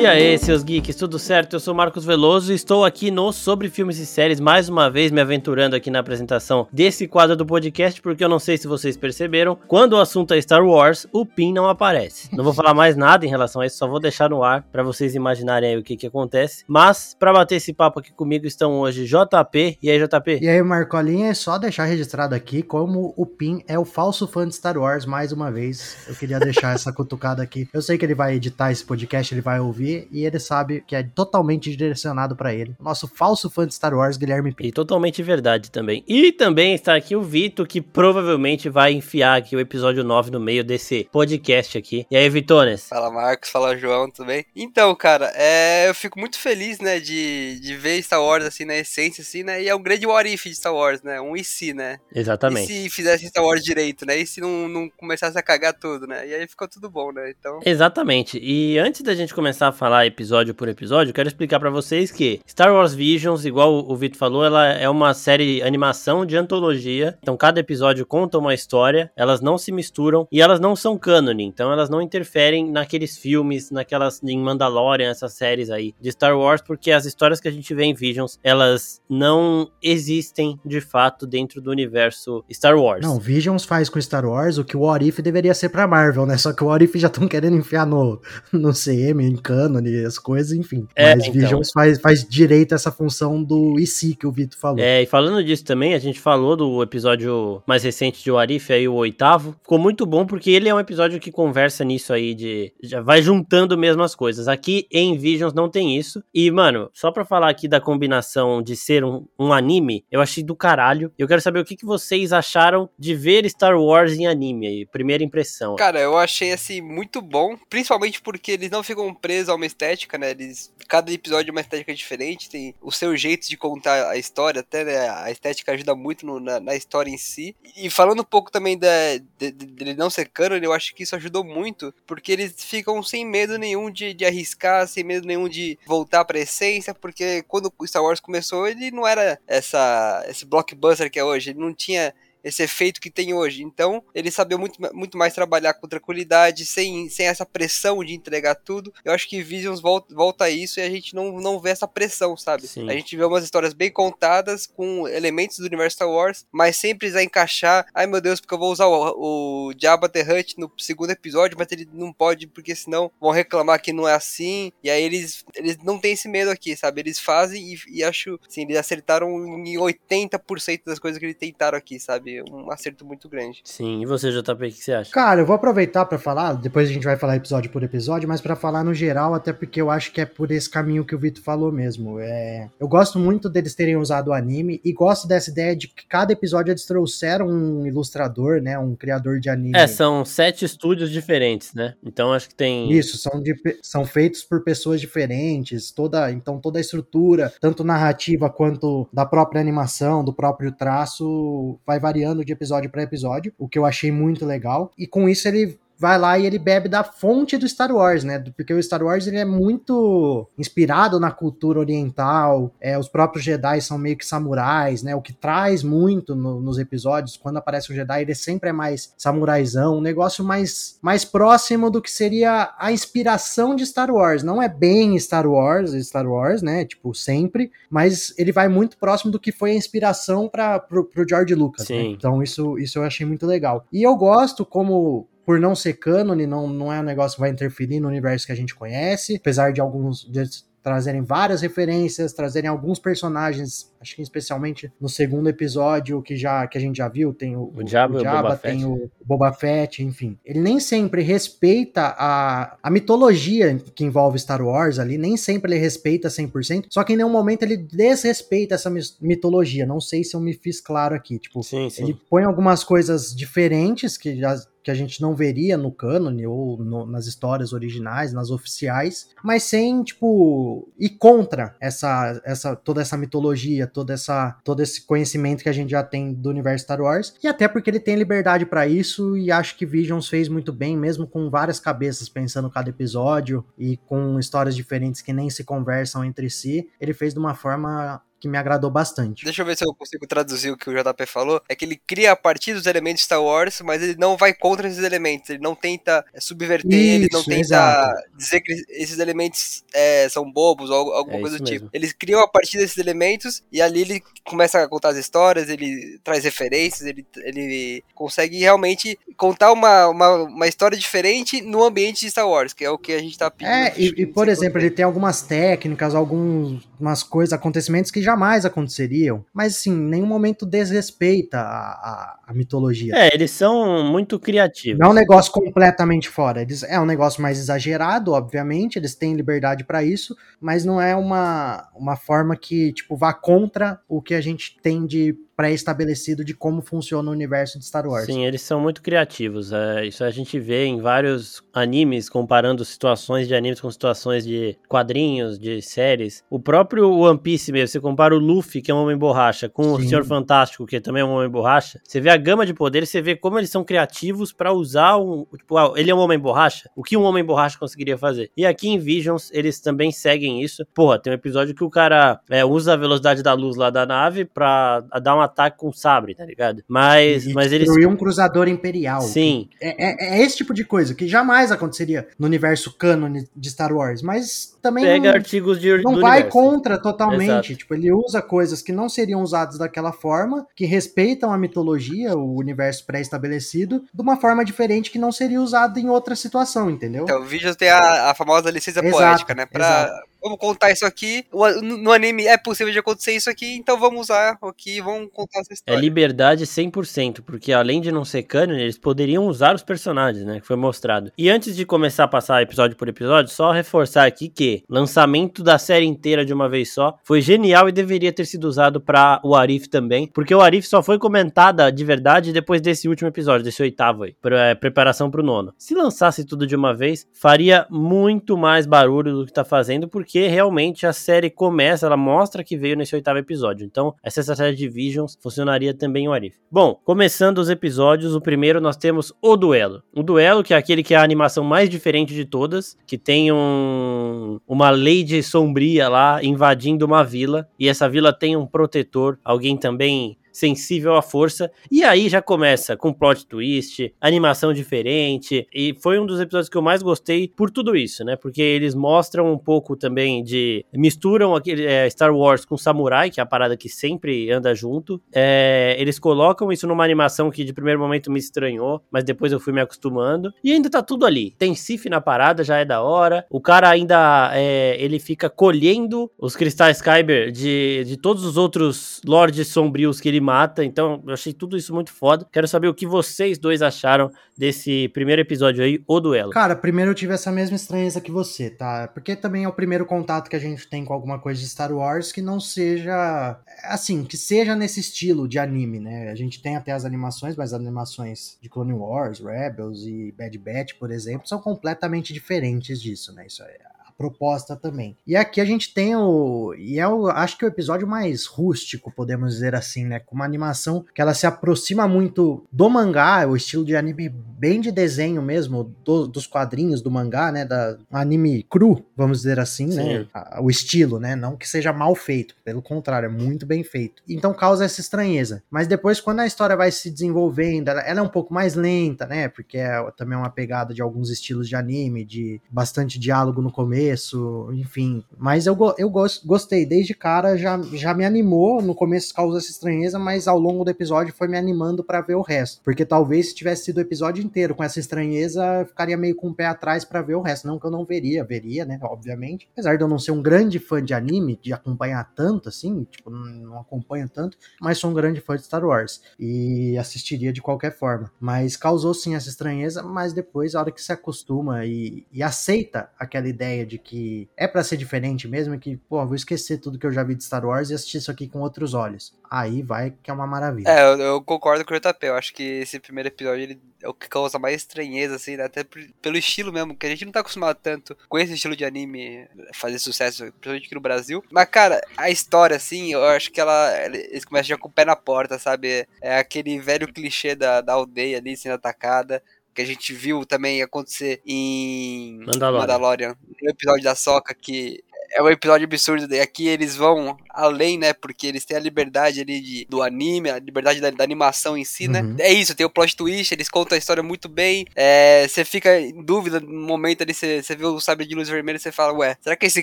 E aí, seus geeks, tudo certo? Eu sou Marcos Veloso e estou aqui no Sobre Filmes e Séries, mais uma vez me aventurando aqui na apresentação desse quadro do podcast, porque eu não sei se vocês perceberam, quando o assunto é Star Wars, o PIN não aparece. Não vou falar mais nada em relação a isso, só vou deixar no ar para vocês imaginarem aí o que que acontece. Mas, para bater esse papo aqui comigo, estão hoje JP. E aí, JP? E aí, Marcolinha, é só deixar registrado aqui como o PIN é o falso fã de Star Wars, mais uma vez. Eu queria deixar essa cutucada aqui. Eu sei que ele vai editar esse podcast, ele vai ouvir e ele sabe que é totalmente direcionado para ele. Nosso falso fã de Star Wars, Guilherme Pinto. E totalmente verdade também. E também está aqui o Vitor, que provavelmente vai enfiar aqui o episódio 9 no meio desse podcast aqui. E aí, Vitones? Fala, Marcos. Fala, João. Tudo bem? Então, cara, é... eu fico muito feliz, né, de, de ver Star Wars, assim, na essência, assim, né, e é um grande what if de Star Wars, né, um e se, né? Exatamente. E se fizesse Star Wars direito, né, e se não, não começasse a cagar tudo, né, e aí ficou tudo bom, né, então... Exatamente. E antes da gente começar a falar episódio por episódio, quero explicar para vocês que Star Wars Visions, igual o Vitor falou, ela é uma série animação de antologia. Então cada episódio conta uma história, elas não se misturam e elas não são canon, então elas não interferem naqueles filmes, naquelas em Mandalorian, essas séries aí de Star Wars, porque as histórias que a gente vê em Visions, elas não existem de fato dentro do universo Star Wars. Não, Visions faz com Star Wars o que o What If deveria ser pra Marvel, né? Só que o What If já estão querendo enfiar no, no CM, em e as coisas, enfim. É, Mas então. Visions faz, faz direito essa função do IC que o Vitor falou. É, e falando disso também, a gente falou do episódio mais recente de Warif, aí o oitavo. Ficou muito bom porque ele é um episódio que conversa nisso aí de. Já vai juntando mesmo as coisas. Aqui em Visions não tem isso. E, mano, só pra falar aqui da combinação de ser um, um anime, eu achei do caralho. Eu quero saber o que, que vocês acharam de ver Star Wars em anime aí. Primeira impressão. Cara, eu achei assim muito bom, principalmente porque eles não ficam presos a uma estética, né? Eles, cada episódio é uma estética diferente, tem o seu jeito de contar a história, até né? a estética ajuda muito no, na, na, história em si. E falando um pouco também dele de, de, não ser canon, eu acho que isso ajudou muito, porque eles ficam sem medo nenhum de, de arriscar, sem medo nenhum de voltar pra essência, porque quando o Star Wars começou, ele não era essa, esse blockbuster que é hoje, ele não tinha esse efeito que tem hoje. Então, ele sabia muito, muito mais trabalhar com tranquilidade, sem, sem essa pressão de entregar tudo. Eu acho que Visions volta, volta a isso e a gente não, não vê essa pressão, sabe? Sim. A gente vê umas histórias bem contadas, com elementos do universo Star Wars, mas sempre a encaixar. Ai meu Deus, porque eu vou usar o, o Jabba the Hutt no segundo episódio, mas ele não pode, porque senão vão reclamar que não é assim. E aí eles, eles não têm esse medo aqui, sabe? Eles fazem e, e acho, assim, eles acertaram em 80% das coisas que eles tentaram aqui, sabe? Sabe? Um acerto muito grande. Sim, e você, JP, o que você acha? Cara, eu vou aproveitar para falar, depois a gente vai falar episódio por episódio, mas para falar no geral, até porque eu acho que é por esse caminho que o Vitor falou mesmo. É... Eu gosto muito deles terem usado o anime e gosto dessa ideia de que cada episódio eles trouxeram um ilustrador, né? Um criador de anime. É, são sete estúdios diferentes, né? Então acho que tem. Isso, são, de, são feitos por pessoas diferentes, toda, então toda a estrutura, tanto narrativa quanto da própria animação, do próprio traço, vai variar variando de episódio para episódio, o que eu achei muito legal. E com isso ele vai lá e ele bebe da fonte do Star Wars, né? Porque o Star Wars ele é muito inspirado na cultura oriental, é, os próprios Jedi são meio que samurais, né? O que traz muito no, nos episódios, quando aparece o Jedi, ele sempre é mais samuraizão, um negócio mais, mais próximo do que seria a inspiração de Star Wars. Não é bem Star Wars, Star Wars, né? Tipo, sempre, mas ele vai muito próximo do que foi a inspiração para pro, pro George Lucas. Né? Então isso, isso eu achei muito legal. E eu gosto como por não ser cânone, não, não é um negócio que vai interferir no universo que a gente conhece, apesar de alguns de trazerem várias referências, trazerem alguns personagens, acho que especialmente no segundo episódio que já que a gente já viu, tem o, o Jabba, o Jabba tem o Boba Fett, enfim. Ele nem sempre respeita a, a mitologia que envolve Star Wars ali, nem sempre ele respeita 100%, só que em nenhum momento ele desrespeita essa mitologia. Não sei se eu me fiz claro aqui, tipo, sim, sim. ele põe algumas coisas diferentes que já que a gente não veria no cânone ou no, nas histórias originais, nas oficiais, mas sem, tipo, ir contra essa, essa, toda essa mitologia, toda essa, todo esse conhecimento que a gente já tem do universo Star Wars, e até porque ele tem liberdade para isso, e acho que Visions fez muito bem, mesmo com várias cabeças pensando cada episódio, e com histórias diferentes que nem se conversam entre si, ele fez de uma forma que me agradou bastante. Deixa eu ver se eu consigo traduzir o que o JP falou. É que ele cria a partir dos elementos Star Wars, mas ele não vai contra esses elementos. Ele não tenta subverter, Isso, ele não tenta exato. dizer que esses elementos é, são bobos ou alguma é coisa do tipo. Eles criam a partir desses elementos e ali ele começa a contar as histórias, ele traz referências, ele, ele consegue realmente contar uma, uma, uma história diferente no ambiente de Star Wars, que é o que a gente tá pedindo. É, e, e por exemplo, ele tem algumas técnicas, algumas coisas, acontecimentos que jamais aconteceriam, mas assim, em nenhum momento desrespeita a, a, a mitologia. É, eles são muito criativos. Não é um negócio completamente fora. Eles, é um negócio mais exagerado, obviamente, eles têm liberdade para isso, mas não é uma, uma forma que, tipo, vá contra o que a gente tem de pré-estabelecido de como funciona o universo de Star Wars. Sim, eles são muito criativos. É, isso a gente vê em vários animes, comparando situações de animes com situações de quadrinhos, de séries. O próprio One Piece mesmo, você compara o Luffy, que é um homem borracha, com Sim. o Senhor Fantástico, que também é um homem borracha. Você vê a gama de poderes, você vê como eles são criativos para usar um. Tipo, ah, ele é um homem borracha? O que um homem borracha conseguiria fazer? E aqui em Visions, eles também seguem isso. Porra, tem um episódio que o cara é, usa a velocidade da luz lá da nave pra dar uma ataque com sabre, tá ligado? Mas, e mas eles. um cruzador imperial. Sim. É, é, é, esse tipo de coisa que jamais aconteceria no universo canon de Star Wars, mas também. Pega não, artigos de. Não vai universo. contra totalmente. Exato. Tipo, ele usa coisas que não seriam usadas daquela forma, que respeitam a mitologia, o universo pré-estabelecido, de uma forma diferente que não seria usado em outra situação, entendeu? Então, o vídeo tem a, a famosa licença exato, poética, né? Pra, exato vamos contar isso aqui. No anime é possível de acontecer isso aqui, então vamos usar aqui, vamos contar essa história. É liberdade 100%, porque além de não ser canon, eles poderiam usar os personagens, né, que foi mostrado. E antes de começar a passar episódio por episódio, só reforçar aqui que lançamento da série inteira de uma vez só foi genial e deveria ter sido usado para o Arif também, porque o Arif só foi comentada de verdade depois desse último episódio, desse oitavo aí, pra, é, preparação pro nono. Se lançasse tudo de uma vez, faria muito mais barulho do que tá fazendo, porque porque realmente a série começa, ela mostra que veio nesse oitavo episódio. Então, essa estratégia de Visions funcionaria também em Arif. Bom, começando os episódios, o primeiro nós temos o duelo. O duelo, que é aquele que é a animação mais diferente de todas, que tem um, uma lady sombria lá invadindo uma vila, e essa vila tem um protetor, alguém também sensível à força. E aí já começa com plot twist, animação diferente. E foi um dos episódios que eu mais gostei por tudo isso, né? Porque eles mostram um pouco também de. misturam aquele é, Star Wars com Samurai, que é a parada que sempre anda junto. É, eles colocam isso numa animação que de primeiro momento me estranhou, mas depois eu fui me acostumando. E ainda tá tudo ali. Tem Sif na parada, já é da hora. O cara ainda é, ele fica colhendo os cristais Kyber de, de todos os outros lords sombrios que ele mata. Então, eu achei tudo isso muito foda. Quero saber o que vocês dois acharam desse primeiro episódio aí, o duelo. Cara, primeiro eu tive essa mesma estranheza que você, tá? Porque também é o primeiro contato que a gente tem com alguma coisa de Star Wars que não seja. Assim, que seja nesse estilo de anime, né? A gente tem até as animações, mas as animações de Clone Wars, Rebels e Bad Batch, por exemplo, são completamente diferentes disso, né? Isso é proposta também. E aqui a gente tem o. E é o, acho que o episódio mais rústico, podemos dizer assim, né? Com uma animação que ela se aproxima muito do mangá, o estilo de anime bem de desenho mesmo, do, dos quadrinhos do mangá, né? Da, anime cru, vamos dizer assim, né, Sim. né? O estilo, né? Não que seja mal feito, pelo contrário, é muito bem feito. Então causa essa estranheza. Mas depois, quando a história vai se desenvolvendo, ela, ela é um pouco mais lenta, né? Porque é também uma pegada de alguns estilos de anime, de bastante diálogo no começo começo, enfim. Mas eu, eu gostei, desde cara já, já me animou. No começo causa essa estranheza, mas ao longo do episódio foi me animando para ver o resto. Porque talvez se tivesse sido o episódio inteiro com essa estranheza, ficaria meio com o pé atrás para ver o resto. Não que eu não veria, veria, né? Obviamente. Apesar de eu não ser um grande fã de anime, de acompanhar tanto assim, tipo, não acompanho tanto, mas sou um grande fã de Star Wars. E assistiria de qualquer forma. Mas causou sim essa estranheza, mas depois, a hora que se acostuma e, e aceita aquela ideia de que é para ser diferente mesmo, que, pô, vou esquecer tudo que eu já vi de Star Wars e assistir isso aqui com outros olhos. Aí vai que é uma maravilha. É, eu, eu concordo com o JP, eu acho que esse primeiro episódio ele é o que causa mais estranheza, assim, né? até pelo estilo mesmo, que a gente não tá acostumado tanto com esse estilo de anime fazer sucesso, principalmente aqui no Brasil. Mas, cara, a história, assim, eu acho que ela. Eles começam já com o pé na porta, sabe? É aquele velho clichê da, da aldeia ali sendo atacada que a gente viu também acontecer em Mandalorian, Mandalorian no episódio da Soca, que é um episódio absurdo. E aqui eles vão além, né? Porque eles têm a liberdade ali de, do anime, a liberdade da, da animação em si, né? Uhum. É isso, tem o plot twist, eles contam a história muito bem. É, você fica em dúvida no momento ali, você, vê o sabre de luz vermelho e você fala, ué, será que esse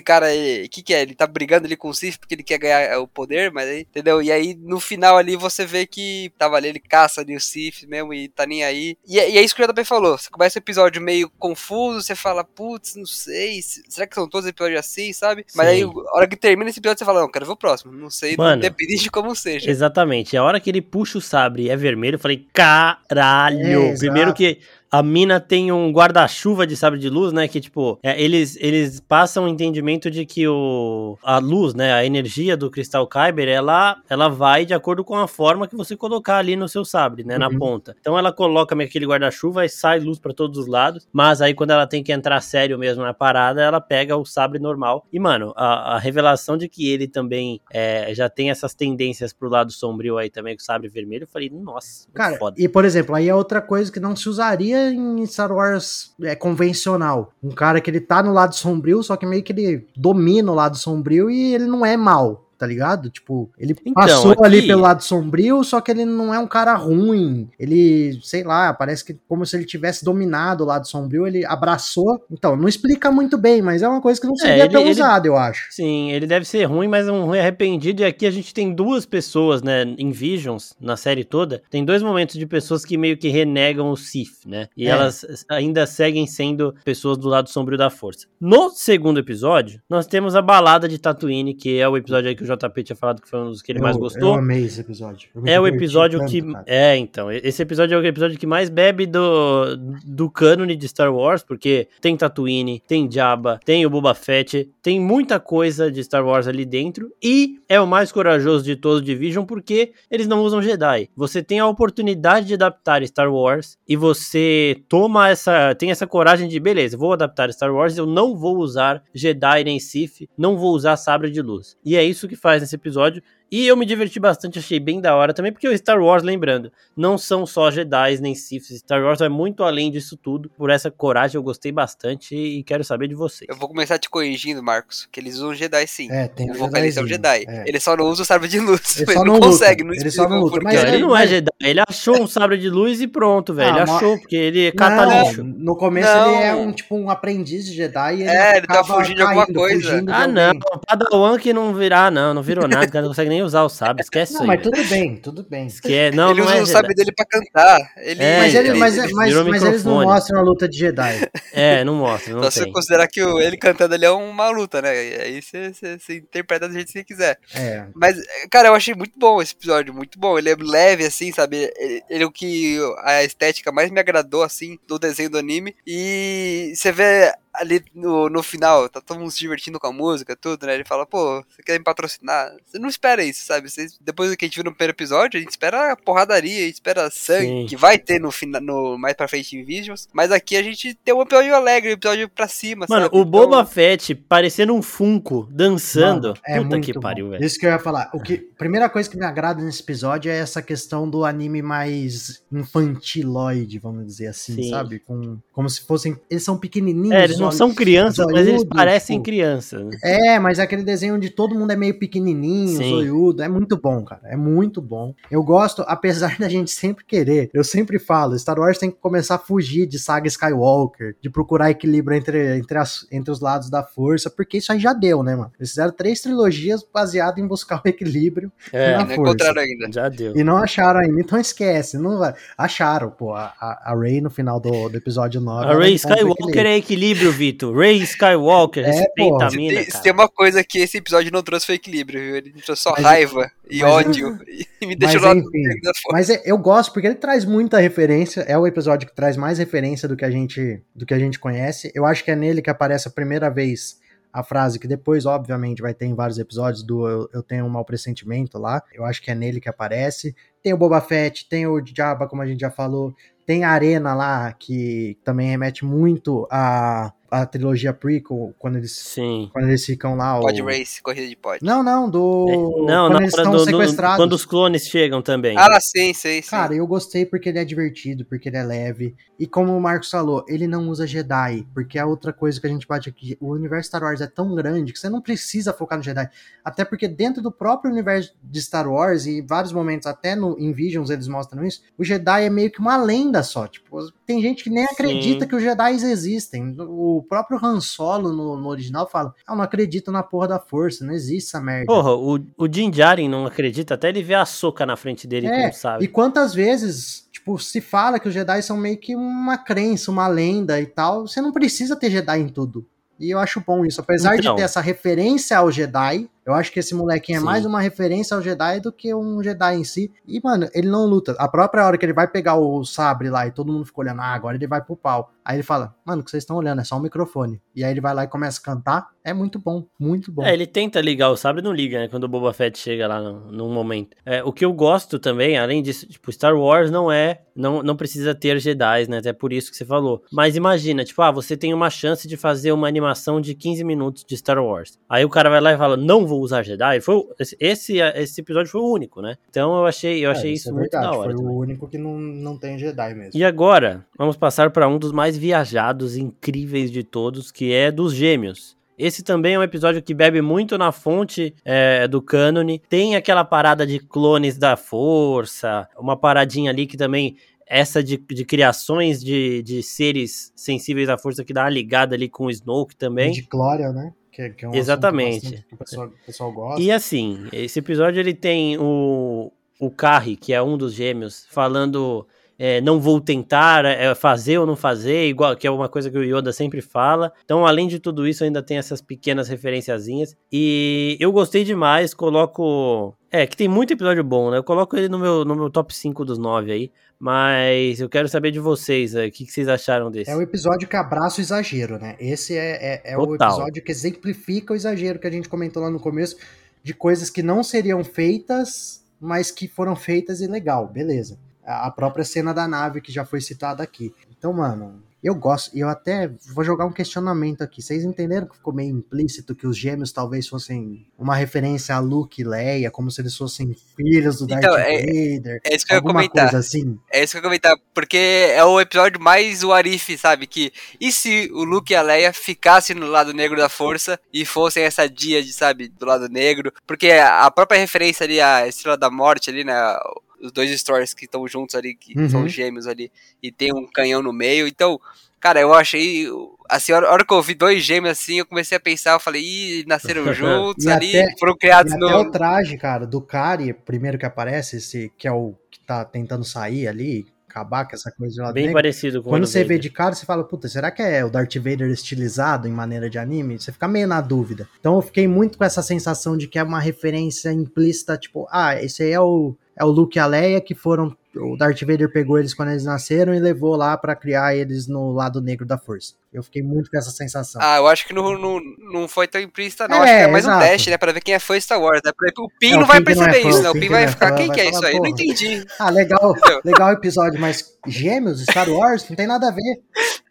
cara aí, o que, que é? Ele tá brigando ali com o Sif porque ele quer ganhar o poder, mas aí, entendeu? E aí no final ali você vê que tava ali, ele caça ali o Sif mesmo e tá nem aí. E, é- e é isso que o JP falou. Você começa o episódio meio confuso, você fala, putz, não sei, se- será que são todos os episódios assim, sabe? Mas Sim. aí, a hora que termina esse episódio, você fala, não, quero ver o próximo. Não sei, Mano. independente de como seja. Exatamente. A hora que ele puxa o sabre e é vermelho, eu falei, caralho. É, Primeiro que a mina tem um guarda-chuva de sabre de luz, né? Que, tipo, é, eles, eles passam o entendimento de que o, a luz, né? A energia do cristal Kyber, ela, ela vai de acordo com a forma que você colocar ali no seu sabre, né? Na Uhum. ponta. Então ela coloca meio que aquele guarda-chuva e sai luz pra todos os lados. Mas aí quando ela tem que entrar sério mesmo na parada, ela pega o sabre normal. E, mano, a, a revelação de que ele também é, já tem essas tendências pro lado sombrio aí também, com o sabre vermelho, eu falei, nossa, Cara, foda. e por exemplo, aí é outra coisa que não se usaria em Star Wars é, convencional. Um cara que ele tá no lado sombrio, só que meio que ele domina o lado sombrio e ele não é mal. Tá ligado? Tipo, ele Então, passou aqui- ali pelo lado sombrio, só que ele não é um cara ruim. Ele, sei lá, parece que como se ele tivesse dominado o lado sombrio, ele abraçou. Então, não explica muito bem, mas é uma coisa que não seria ele- tão ele- usada, eu acho. Sim, ele deve ser ruim, mas um ruim arrependido. E aqui a gente tem duas pessoas, né, em Visions, na série toda. Tem dois momentos de pessoas que meio que renegam o Sith, né? E É. elas ainda seguem sendo pessoas do lado sombrio da força. No segundo episódio, nós temos a balada de Tatooine, que é o episódio aí que o JP tinha falado que foi um dos que ele mais Eu- gostou. Eu amei esse episódio. É o episódio tanto, que. cara. É, então. Esse episódio é o episódio que mais bebe do, do cânone de Star Wars, porque tem Tatooine, tem Jabba, tem o Boba Fett, tem muita coisa de Star Wars ali dentro. E é o mais corajoso de todos de Vision, porque eles não usam Jedi. Você tem a oportunidade de adaptar Star Wars e você toma essa. tem essa coragem de, beleza, vou adaptar Star Wars, eu não vou usar Jedi nem Sith, não vou usar sabre de luz. E é isso que faz nesse episódio. E eu me diverti bastante, achei bem da hora também, porque o Star Wars, lembrando, não são só Jedi nem Siths. Star Wars vai muito além disso tudo. Por essa coragem eu gostei bastante e quero saber de vocês. Eu vou começar te corrigindo, Marcos, que eles usam Jedi sim. É, tem o o vocalista é um Jedi. é. Ele só não usa o sabre de luz. Ele Ele, só não, luta, consegue, não ele explica só não luta, mas ele- ele não é Jedi, ele achou um sabre de luz e pronto, velho. Ele Ah, mas- achou, porque ele cata Não, lixo. No começo Não. ele é um tipo um aprendiz de Jedi e ele É, ele tá fugindo de alguma coisa. fugindo de Ah, não. Padawan que não virar, não. Não virou nada, o cara não consegue nem usar o sabre. Esquece Não, isso aí. mas tudo bem, tudo bem. Esquece. Não, ele não usa é o Jedi. dele pra cantar. Ele, É, mas, ele, então, mas, ele mas, mas eles não mostram a luta de Jedi. É, não mostra, não Só se tem. você considerar que o- ele cantando ali é uma luta, né? E aí você, você- você interpreta do jeito que você quiser. É. Mas, cara, eu achei muito bom esse episódio, muito bom. Ele é leve, assim, sabe? Ele, ele é o que a estética mais me agradou, assim, do desenho do anime. E você vê ali no, no final, tá todo mundo se divertindo com a música, tudo, né? Ele fala, pô, você quer me patrocinar? Você não espera isso, sabe? Você, depois do que a gente viu no primeiro episódio, a gente espera porradaria, a gente espera sangue, Sim. que vai ter no, fina, no mais pra frente em Visions. Mas aqui a gente tem um episódio alegre, um episódio pra cima, Mano, sabe? o Então- Boba Fett parecendo um Funko, dançando. Mano, é Puta muito que bom. pariu, velho. Isso que eu ia falar. O que, primeira coisa que me agrada nesse episódio é essa questão do anime mais infantiloide, vamos dizer assim, Sim. sabe? Com, como se fossem. Eles são pequenininhos. É, eles não olha- são crianças, mas eles zoiudo, parecem crianças. né? É, mas é aquele desenho onde todo mundo é meio pequenininho, Sim. zoiudo. É muito bom, cara. É muito bom. Eu gosto, apesar da gente sempre querer. Eu sempre falo, Star Wars tem que começar a fugir de saga Skywalker, de procurar equilíbrio entre, entre, as- entre os lados da força, porque isso aí já deu, né, mano? Eles fizeram três trilogias baseadas em buscar o equilíbrio É, na Não força. encontraram ainda. já deu. E não acharam ainda, então esquece. Não vai. Acharam, pô. A, a, Rey no final do, do episódio 9. A o Skywalker equilíbrio. é equilíbrio, Vitor. Ray Skywalker, É, respeita a Se mina, tem, se cara. tem uma coisa que esse episódio não trouxe foi equilíbrio, viu? Ele trouxe só Mas- raiva e ódio. E me deixou Mas lá enfim. da fome. Mas é- eu gosto porque ele traz muita referência. É o episódio que traz mais referência do que a gente do que a gente conhece. Eu acho que é nele que aparece a primeira vez a frase que depois, obviamente, vai ter em vários episódios do Eu, eu tenho um mau pressentimento lá. Eu acho que é nele que aparece. Tem o Boba Fett, tem o Jabba, como a gente já falou. Tem a Arena lá, que também remete muito a a trilogia prequel, quando eles, Sim. quando eles ficam lá. Pod o... Race, corrida de pod. Não, não, do. É, Não, quando na eles estão do, do- sequestrados. quando os clones chegam também. Ah, sim, sim, sim. Cara, eu gostei porque ele é divertido, porque ele é leve. E como o Marcos falou, ele não usa Jedi, porque é outra coisa que a gente bate aqui. O universo Star Wars é tão grande que você não precisa focar no Jedi. Até porque dentro do próprio universo de Star Wars, e em vários momentos, até no, em Visions eles mostram isso, o Jedi é meio que uma lenda só. Tipo, tem gente que nem Sim. acredita que os Jedi existem. O próprio Han Solo no, no original fala: Eu não acredito na porra da força, não existe essa merda. Porra, o, o Din Djarin não acredita até ele ver a soca na frente dele É, como sabe. E quantas vezes, tipo, se fala que os Jedi são meio que uma crença, uma lenda e tal, você não precisa ter Jedi em tudo. E eu acho bom isso. Apesar Então. de ter essa referência ao Jedi, eu acho que esse molequinho é Sim. mais uma referência ao Jedi do que um Jedi em si. E, mano, ele não luta. A própria hora que ele vai pegar o sabre lá e todo mundo fica olhando, ah, agora ele vai pro pau. Aí ele fala, mano, o que vocês estão olhando é só um microfone. E aí ele vai lá e começa a cantar. É muito bom, muito bom. É, ele tenta ligar o sabre e não liga, né? Quando o Boba Fett chega lá no, num momento. É, o que eu gosto também, além disso, tipo, Star Wars não é. Não, não precisa ter Jedi, né? Até por isso que você falou. Mas imagina, tipo, ah, você tem uma chance de fazer uma animação de 15 minutos de Star Wars. Aí o cara vai lá e fala, não vou usar Jedi. Foi, esse, esse, episódio foi o único, né? Então eu achei, eu É, achei isso, é muito verdade, da hora. Foi também. o único que não, não tem Jedi mesmo. E agora, vamos passar para um dos mais viajados e incríveis de todos, que é dos gêmeos. Esse também é um episódio que bebe muito na fonte é, do cânone. Tem aquela parada de clones da força, uma paradinha ali que também. Essa de, de criações de, de seres sensíveis à força que dá uma ligada ali com o Snoke também. De Glória, né? Que, que é um Exatamente. Que o pessoal, o pessoal gosta. E assim, esse episódio ele tem o, o Carrie, que é um dos gêmeos, falando é, não vou tentar é, fazer ou não fazer, igual que é uma coisa que o Yoda sempre fala. Então, além de tudo isso, ainda tem essas pequenas referenciazinhas. E eu gostei demais, coloco. É, que tem muito episódio bom, né? Eu coloco ele no meu, no meu top 5 dos 9 aí. Mas eu quero saber de vocês, é, o que, que vocês acharam desse? É o episódio que abraça o exagero, né? Esse é, é, é o episódio que exemplifica o exagero que a gente comentou lá no começo, de coisas que não seriam feitas, mas que foram feitas e legal, beleza. A própria cena da nave que já foi citada aqui. Então, mano, eu gosto, e eu até vou jogar um questionamento aqui. Vocês entenderam que ficou meio implícito que os gêmeos talvez fossem uma referência a Luke e Leia, como se eles fossem filhos do Darth Então, é- Vader? É isso que eu ia comentar. assim? É isso que eu ia comentar, porque é o episódio mais o Arif, sabe? Que e se o Luke e a Leia ficassem no lado negro da força e fossem essa dia de, sabe, do lado negro? Porque a própria referência ali, a Estrela da Morte ali, né? Os dois stories que estão juntos ali, que Uhum. são gêmeos ali, e tem um canhão no meio. Então, cara, eu achei. Assim, a hora que eu vi dois gêmeos assim, eu comecei a pensar, eu falei, ih, nasceram juntos E ali, até- foram E criados até no. o traje, cara, do Kari, primeiro que aparece, esse que é o que tá tentando sair ali, acabar com essa coisa de lá Bem dentro. parecido com o Quando do você vê Vader. de cara, você fala, puta, será que é o Darth Vader estilizado em maneira de anime? Você fica meio na dúvida. Então eu fiquei muito com essa sensação de que é uma referência implícita, tipo, ah, esse aí é o, é o Luke e a Leia que foram. O Darth Vader pegou eles quando eles nasceram e levou lá pra criar eles no lado negro da força. Eu fiquei muito com essa sensação. Ah, eu acho que não, não, não foi tão implícita, não. É, acho que é mais um exato. teste, né? Pra ver quem é fã Star Wars, né? Porque O Pin É, o não vai que não é perceber fã, isso, o né? O Pin vai não é ficar, fã, quem vai que é isso aí? Não porra. entendi. Ah, legal, Entendeu? legal o episódio, mas gêmeos, Star Wars, não tem nada a ver.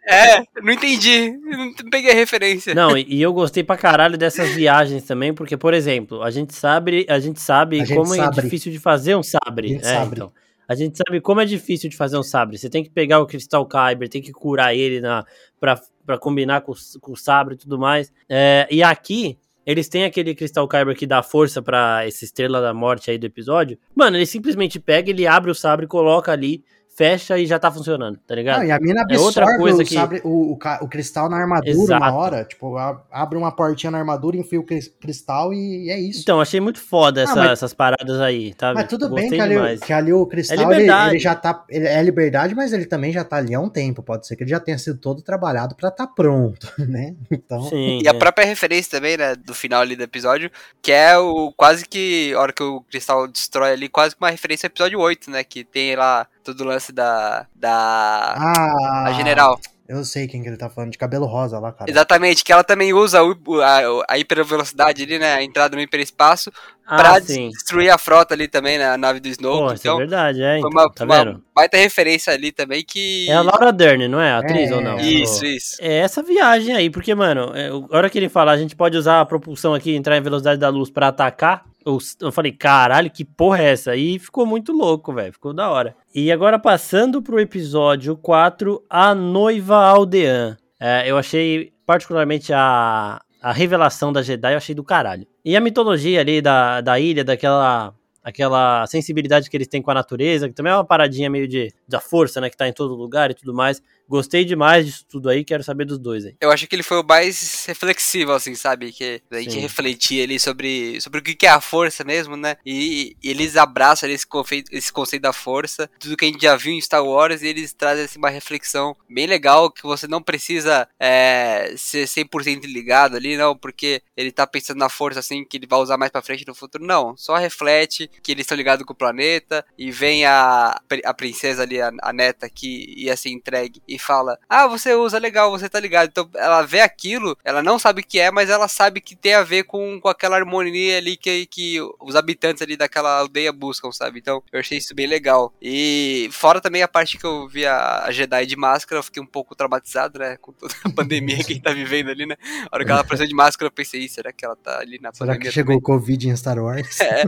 É, não entendi. Não peguei a referência. Não, e eu gostei pra caralho dessas viagens também, porque, por exemplo, a gente sabe, a gente sabe A gente como é sabe. difícil de fazer um sabre. A gente É, sabe. então. A gente sabe como é difícil de fazer um sabre. Você tem que pegar o cristal Kyber, tem que curar ele na, pra, combinar com, o- com o sabre e tudo mais. É, e aqui, eles têm aquele cristal Kyber que dá força pra essa estrela da morte aí do episódio. Mano, ele simplesmente pega, ele abre o sabre, coloca ali, fecha e já tá funcionando, tá ligado? Não, e a mina É outra absorve coisa o, que- sabre- o, o o cristal na armadura Exato. uma hora. Tipo, a- abre uma portinha na armadura, enfia o cris- cristal e é isso. Então, achei muito foda essa- mas- essas paradas aí, tá? mas tudo bem Gostei que ali, que ali o cristal, É ele, liberdade. ele já tá. Ele é liberdade, mas ele também já tá ali há um tempo. Pode ser que ele já tenha sido todo trabalhado pra tá pronto, né? Então. Sim, E a é. própria referência também, né, do final ali do episódio, que é o quase que, a hora que o cristal destrói ali, quase que uma referência ao episódio 8, né, que tem lá todo o lance da, da Ah, a general. Eu sei quem que ele tá falando, de cabelo rosa lá, cara. Exatamente, que ela também usa o, a, a hipervelocidade ali, né? A entrada no hiperespaço Ah, pra sim. destruir a frota ali também, né? A nave do Snoke. Pô, é então, verdade, é. Então, uma, tá uma vendo? baita referência ali também que. É a Laura Dern, não é? A atriz É, ou não? Isso, isso. É essa viagem aí, porque, mano, é, a hora que ele fala, a gente pode usar a propulsão aqui, entrar em velocidade da luz pra atacar. Eu, eu falei, caralho, que porra é essa? E ficou muito louco, velho. Ficou da hora. E agora, passando pro episódio 4, A Noiva Aldeã. É, eu achei, particularmente, a, a revelação da Jedi, eu achei do caralho. E a mitologia ali da, da ilha, daquela aquela sensibilidade que eles têm com a natureza, que também é uma paradinha meio de da força, né, que tá em todo lugar e tudo mais. Gostei demais disso tudo aí, quero saber dos dois aí. Eu acho que ele foi o mais reflexivo, assim, sabe? Que a gente Sim. refletia ali sobre, sobre o que que é a força mesmo, né? E, e eles abraçam ali esse conceito, esse conceito da força, tudo que a gente já viu em Star Wars, e eles trazem assim, uma reflexão bem legal, que você não precisa é, ser 100% ligado ali, não, porque ele tá pensando na força, assim, que ele vai usar mais pra frente no futuro. Não, só reflete que eles estão ligados com o planeta, e vem a, a princesa ali, a, a neta, que ia ser entregue, e fala: Ah, você usa legal, você tá ligado. Então ela vê aquilo, ela não sabe o que é, mas ela sabe que tem a ver com, com aquela harmonia ali que, que os habitantes ali daquela aldeia buscam, sabe? Então eu achei isso bem legal. E fora também a parte que eu vi a, Jedi de máscara, eu fiquei um pouco traumatizado, né? Com toda a pandemia que a gente tá vivendo ali, né? A hora que ela apareceu de máscara, eu pensei: "Ih, será que ela tá ali na Será pandemia? que chegou também?" o Covid em Star Wars? É,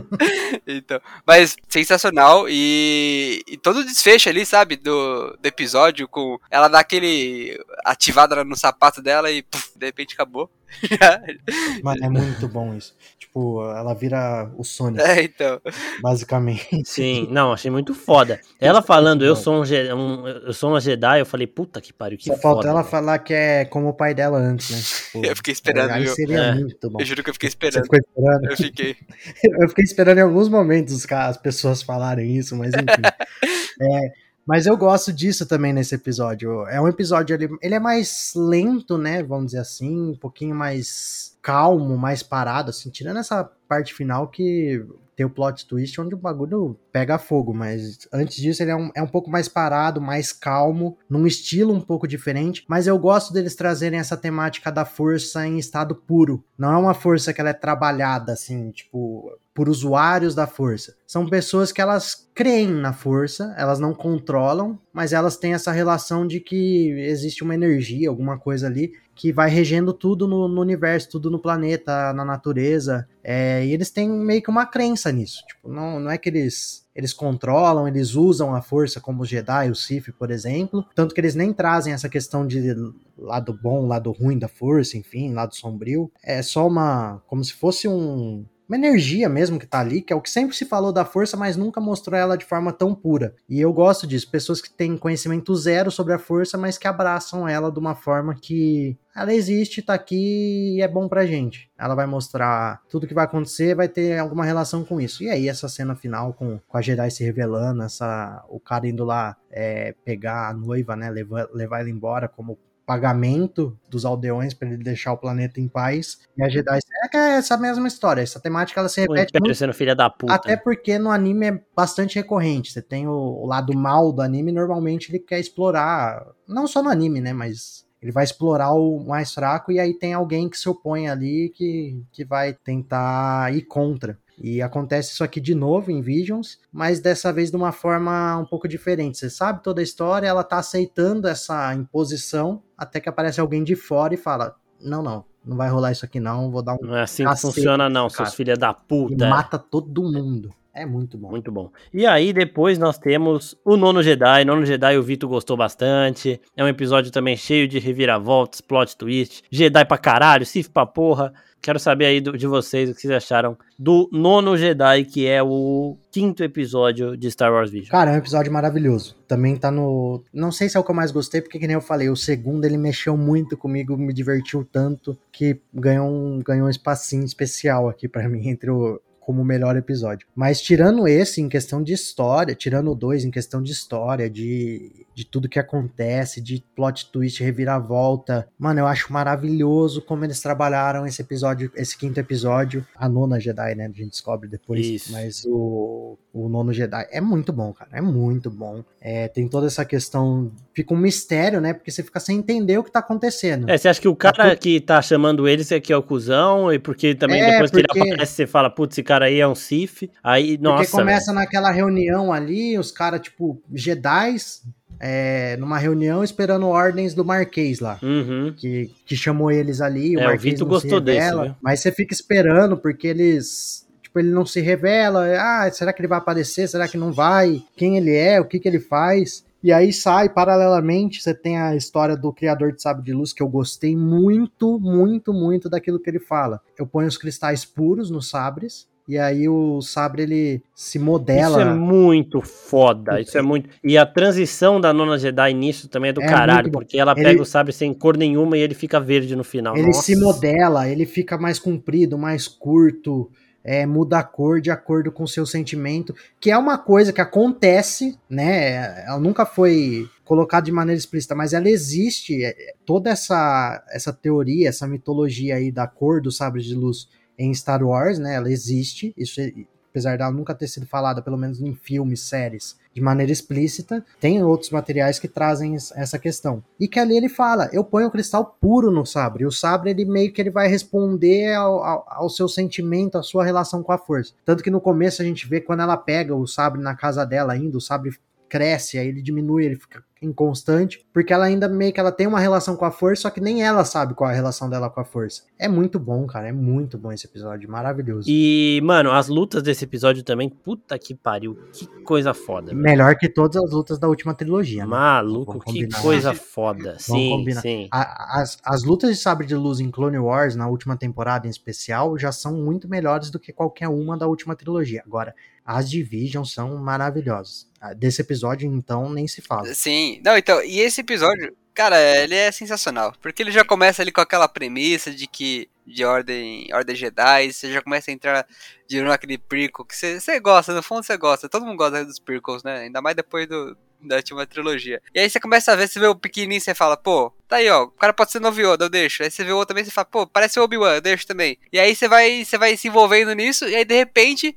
então, mas sensacional e, e todo o desfecho ali, sabe, do, do episódio com ela dá aquele ativada no sapato dela e puf, de repente acabou. Mano, é muito bom isso. Tipo, ela vira o Sonic, é, então. basicamente. Sim, não, achei muito foda. Ela falando, eu sou um, um- eu sou uma Jedi, eu falei, puta que pariu, que Só foda. falta ela velho. falar que é como o pai dela antes, né? Tipo, Eu fiquei esperando, Aí seria É. muito bom. Eu juro que eu fiquei Você esperando. ficou esperando? Eu fiquei. Eu fiquei esperando em alguns momentos as pessoas falarem isso, mas enfim. É, mas eu gosto disso também nesse episódio. É um episódio, ele, ele é mais lento, né? Vamos dizer assim, um pouquinho mais calmo, mais parado, assim, tirando essa parte final que tem o plot twist onde o bagulho pega fogo, mas antes disso ele é um, é um pouco mais parado, mais calmo, num estilo um pouco diferente, mas eu gosto deles trazerem essa temática da força em estado puro. Não é uma força que ela é trabalhada, assim, tipo, por usuários da força. São pessoas que elas creem na força, elas não controlam, mas elas têm essa relação de que existe uma energia, alguma coisa ali, que vai regendo tudo no, no universo, tudo no planeta, na natureza. É, e eles têm meio que uma crença nisso. Tipo, não, não é que eles. Eles controlam, eles usam a força como os Jedi, o Sith, por exemplo. Tanto que eles nem trazem essa questão de lado bom, lado ruim da força, enfim, lado sombrio. É só uma. como se fosse um, uma energia mesmo que tá ali, que é o que sempre se falou da força, mas nunca mostrou ela de forma tão pura. E eu gosto disso, pessoas que têm conhecimento zero sobre a força, mas que abraçam ela de uma forma que ela existe, tá aqui e é bom pra gente. Ela vai mostrar tudo que vai acontecer, vai ter alguma relação com isso. E aí, essa cena final com, com a Jedi se revelando, essa, o cara indo lá é, pegar a noiva, né? Levar, levar ela embora como pagamento dos aldeões para ele deixar o planeta em paz. E a Jedi é é essa mesma história. Essa temática ela se O repete Império muito, sendo filha da puta. até porque no anime é bastante recorrente. Você tem o, o lado mal do anime, normalmente ele quer explorar, não só no anime, né, mas ele vai explorar o mais fraco e aí tem alguém que se opõe ali que, que vai tentar ir contra. E acontece isso aqui de novo em Visions, mas dessa vez de uma forma um pouco diferente. Você sabe toda a história, ela tá aceitando essa imposição, até que aparece alguém de fora e fala: Não, não, não vai rolar isso aqui não, vou dar um. Não é assim que funciona, não, cara. seus filha da E puta. mata todo mundo. É muito bom. Muito bom. E aí, depois nós temos o Nono Jedi. Nono Jedi o Vitor gostou bastante. É um episódio também cheio de reviravoltas, plot twist. Jedi pra caralho, Sif pra porra. Quero saber aí do- de vocês o que vocês acharam do Nono Jedi, que é o quinto episódio de Star Wars Vision. Cara, é um episódio maravilhoso. Também tá no. Não sei se é o que eu mais gostei, porque, que nem eu falei, o segundo ele mexeu muito comigo, me divertiu tanto, que ganhou um, ganhou um espacinho especial aqui pra mim entre o. Como o melhor episódio. Mas tirando esse em questão de história, tirando o dois em questão de história, de, de tudo que acontece, de plot twist, reviravolta. Mano, eu acho maravilhoso como eles trabalharam esse episódio, esse quinto episódio. A nona Jedi, né? A gente descobre depois. Isso. Mas o, o nono Jedi é muito bom, cara. É muito bom. É, tem toda essa questão. Fica um mistério, né? Porque você fica sem entender o que tá acontecendo. É, você acha que o cara que tá chamando eles é que é o cuzão, e porque também É, depois que porque- ele aparece, você fala, putz, esse cara aí é um Sif. Aí, nossa. Porque começa naquela reunião ali, os caras, tipo, Jedis, é, numa reunião esperando ordens do Marquês lá. Uhum. Que, que chamou eles ali, o É, o Marquês Vito não se gostou desse, viu? mas você fica esperando, porque eles... Tipo, ele não se revela, ah, será que ele vai aparecer, será que não vai? Quem ele é, o que que ele faz? E aí sai, paralelamente, você tem a história do criador de Sabre de Luz, que eu gostei muito, muito, muito daquilo que ele fala. Eu ponho os cristais puros nos sabres, e aí o sabre, ele se modela... Isso é muito foda. Isso é muito. E a transição da nona Jedi nisso também é do É caralho, porque ela Ele- pega o sabre sem cor nenhuma e ele fica verde no final. Ele Nossa. se modela, ele fica mais comprido, mais curto, é, muda a cor de acordo com o seu sentimento, que é uma coisa que acontece, né? Ela nunca foi colocada de maneira explícita, mas ela existe. é, Toda essa, essa teoria, essa mitologia aí da cor do sabre de luz em Star Wars, né? Ela existe. Isso, apesar dela nunca ter sido falada, pelo menos em filmes, séries, de maneira explícita, tem outros materiais que trazem es- essa questão. E que ali ele fala, eu ponho o cristal puro no sabre. E o sabre, ele meio que ele vai responder ao, ao, ao seu sentimento, à sua relação com a força. Tanto que no começo a gente vê quando ela pega o sabre na casa dela ainda, o sabre cresce, aí ele diminui, ele fica inconstante, porque ela ainda meio que ela tem uma relação com a força, só que nem ela sabe qual é a relação dela com a força. É muito bom, cara, é muito bom esse episódio, maravilhoso. E, mano, as lutas desse episódio também, puta que pariu, que coisa foda. velho. Melhor que todas as lutas da última trilogia, né? Maluco, que combinar. coisa foda. Sim, combinar. sim. A- As, as lutas de sabre de luz em Clone Wars, na última temporada em especial, já são muito melhores do que qualquer uma da última trilogia. Agora, as Division são maravilhosas. Ah, Desse episódio, então, nem se fala. Sim. Não, então, e esse episódio, cara, ele é sensacional. Porque ele já começa ali com aquela premissa de que. De ordem, ordem Jedi, você já começa a entrar de novo naquele prequel que você, você gosta, no fundo você gosta, todo mundo gosta dos prequels, né? Ainda mais depois do, da última trilogia. E aí você começa a ver, você vê o pequenininho, você fala, pô, tá aí, ó, o cara pode ser novo Yoda, eu deixo. Aí você vê o outro também, você fala, pô, parece o Obi-Wan, eu deixo também. E aí você vai, você vai se envolvendo nisso, e aí de repente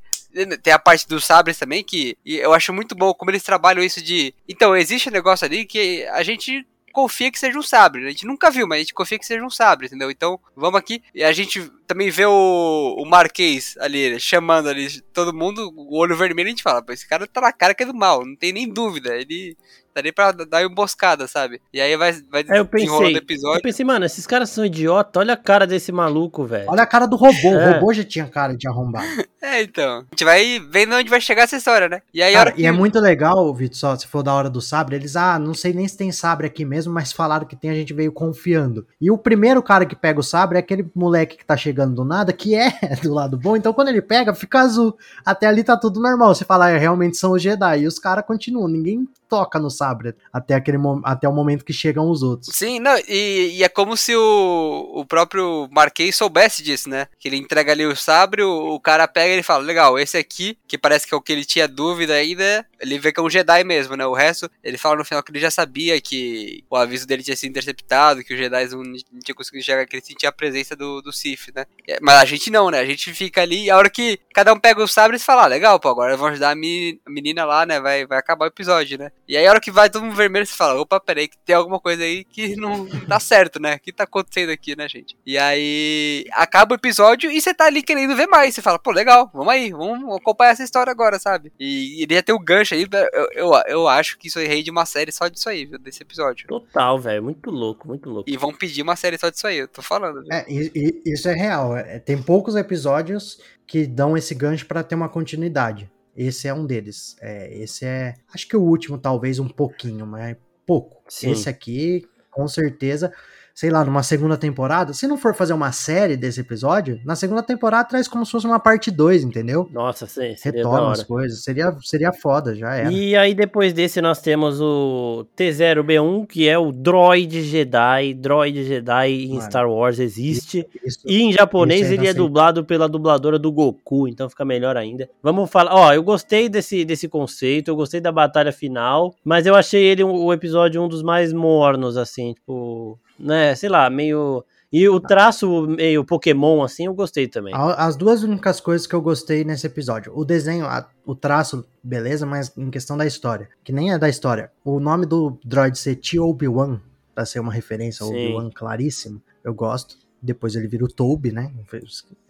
tem a parte dos sabres também, que eu acho muito bom como eles trabalham isso de. Então, existe um negócio ali que a gente confia que seja um sabre. né? A gente nunca viu, mas a gente confia que seja um sabre, entendeu? Então, vamos aqui. E a gente também vê o, o Marquês ali, chamando ali todo mundo, o olho vermelho, a gente fala, esse cara tá na cara que é do mal, não tem nem dúvida. Ele tá ali pra dar uma emboscada, sabe? E aí vai, vai Aí eu pensei, desenrolando o eu episódio. pensei, mano, esses caras são idiota, olha a cara desse maluco, velho. Olha a cara do robô. É. O robô já tinha cara de arrombado. É, então. A gente vai vendo onde vai chegar essa história, né? E aí, Cara, que... e é muito legal, Vitor, só se for da hora do sabre, eles, ah, não sei nem se tem sabre aqui mesmo, mas falaram que tem, a gente veio confiando. E o primeiro cara que pega o sabre é aquele moleque que tá chegando do nada, que é do lado bom, então quando ele pega, fica azul. Até ali tá tudo normal. Você fala, ah, realmente são os Jedi. E os caras continuam, ninguém toca no sabre até, aquele, até o momento que chegam os outros. Sim, não, e, e é como se o, o próprio Marquês soubesse disso, né? Que ele entrega ali o sabre, o, o cara pega e ele fala, legal, esse aqui, que parece que é o que ele tinha dúvida ainda, ele vê que é um Jedi mesmo, né? O resto, ele fala no final que ele já sabia que o aviso dele tinha sido interceptado, que os Jedi não, não tinham conseguido enxergar, que ele sentia a presença do, do né? É, Mas a gente não, né? A gente fica ali, e a hora que cada um pega o sabre, eles falam, ah, legal, pô, agora vão ajudar a meni- a menina lá, né? Vai, vai acabar o episódio, né? E aí a hora que vai todo mundo vermelho, você fala, opa, peraí, que tem alguma coisa aí que não tá certo, né? O que tá acontecendo aqui, né, gente? E aí acaba o episódio e você tá ali querendo ver mais. Você fala, pô, legal, vamos aí, vamos acompanhar essa história agora, sabe? E ia ter o gancho aí, eu, eu, eu acho que isso aí rende uma série só disso aí, viu? Desse episódio. Total, velho, muito louco, muito louco. E vão pedir uma série só disso aí, eu tô falando. É, e- e- isso é real. é- tem poucos episódios que dão esse gancho pra ter uma continuidade. Esse é um deles. É, esse é. Acho que o último, talvez, um pouquinho, mas pouco. Sim. Esse aqui, com certeza. Sei lá, numa segunda temporada, se não for fazer uma série desse episódio, na segunda temporada traz como se fosse uma parte 2, entendeu? Nossa, sim, Retoma as coisas. Seria, seria foda, já era. E aí depois desse nós temos o T0B1, que é o Droid Jedi. Droid Jedi em Star Wars existe. Isso. E em japonês ele é não sei. dublado pela dubladora do Goku, então fica melhor ainda. Vamos falar, ó, eu gostei desse, desse conceito, eu gostei da batalha final, mas eu achei ele o episódio um dos mais mornos, assim, tipo, né, sei lá, meio... E o traço meio Pokémon, assim, eu gostei também. As duas únicas coisas que eu gostei nesse episódio. O desenho, a- o traço, beleza, mas em questão da história. Que nem é da história. O nome do droid ser T-Obi-Wan, pra ser uma referência ao. Obi-Wan claríssimo, eu gosto. Depois ele vira o Toby, né?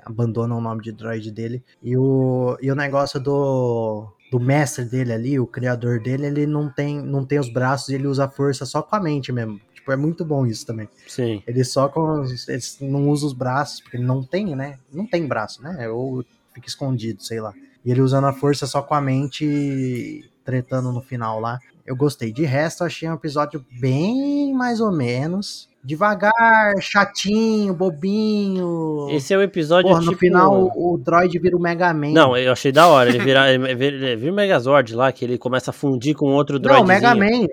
Abandona o nome de droid dele. E o, e o negócio do, do mestre dele ali, o criador dele, ele não tem, não tem os braços e ele usa a força só com a mente mesmo. Tipo, é muito bom isso também. Sim. Ele só com. Ele não usa os braços, porque ele não tem, né? Não tem braço, né? Ou fica escondido, sei lá. E ele usando a força só com a mente tretando no final lá. Eu gostei. De resto, achei um episódio bem mais ou menos. Devagar, chatinho, bobinho. Esse é o episódio Porra, tipo... no final o droid vira o Mega Man. Não, eu achei da hora. Ele vira, ele vira, o Megazord lá, que ele começa a fundir com outro Não, o. Mega Man.